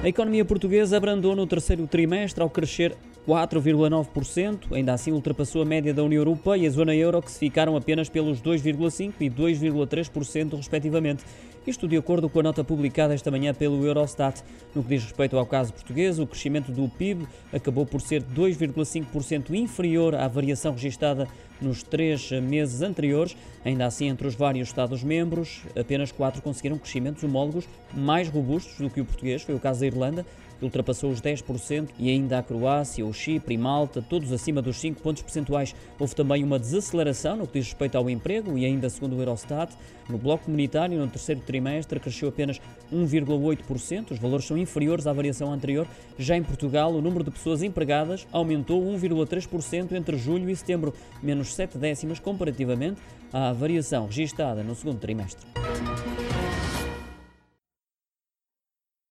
A economia portuguesa abrandou no terceiro trimestre ao crescer 4,9%, ainda assim ultrapassou a média da União Europeia e a zona euro, que se ficaram apenas pelos 2,5% e 2,3%, respectivamente. Isto de acordo com a nota publicada esta manhã pelo Eurostat. No que diz respeito ao caso português, o crescimento do PIB acabou por ser 2,5% inferior à variação registada nos três meses anteriores. Ainda assim, entre os vários Estados-membros, apenas quatro conseguiram crescimentos homólogos mais robustos do que o português. Foi o caso da Irlanda, que ultrapassou os 10%, e ainda a Croácia, o Chipre e Malta, todos acima dos 5 pontos percentuais. Houve também uma desaceleração no que diz respeito ao emprego e ainda segundo o Eurostat, no bloco comunitário, no terceiro trimestre, cresceu apenas 1,8%. Os valores são inferiores à variação anterior. Já em Portugal, o número de pessoas empregadas aumentou 1,3% entre julho e setembro, menos 7 décimas comparativamente à variação registada no segundo trimestre.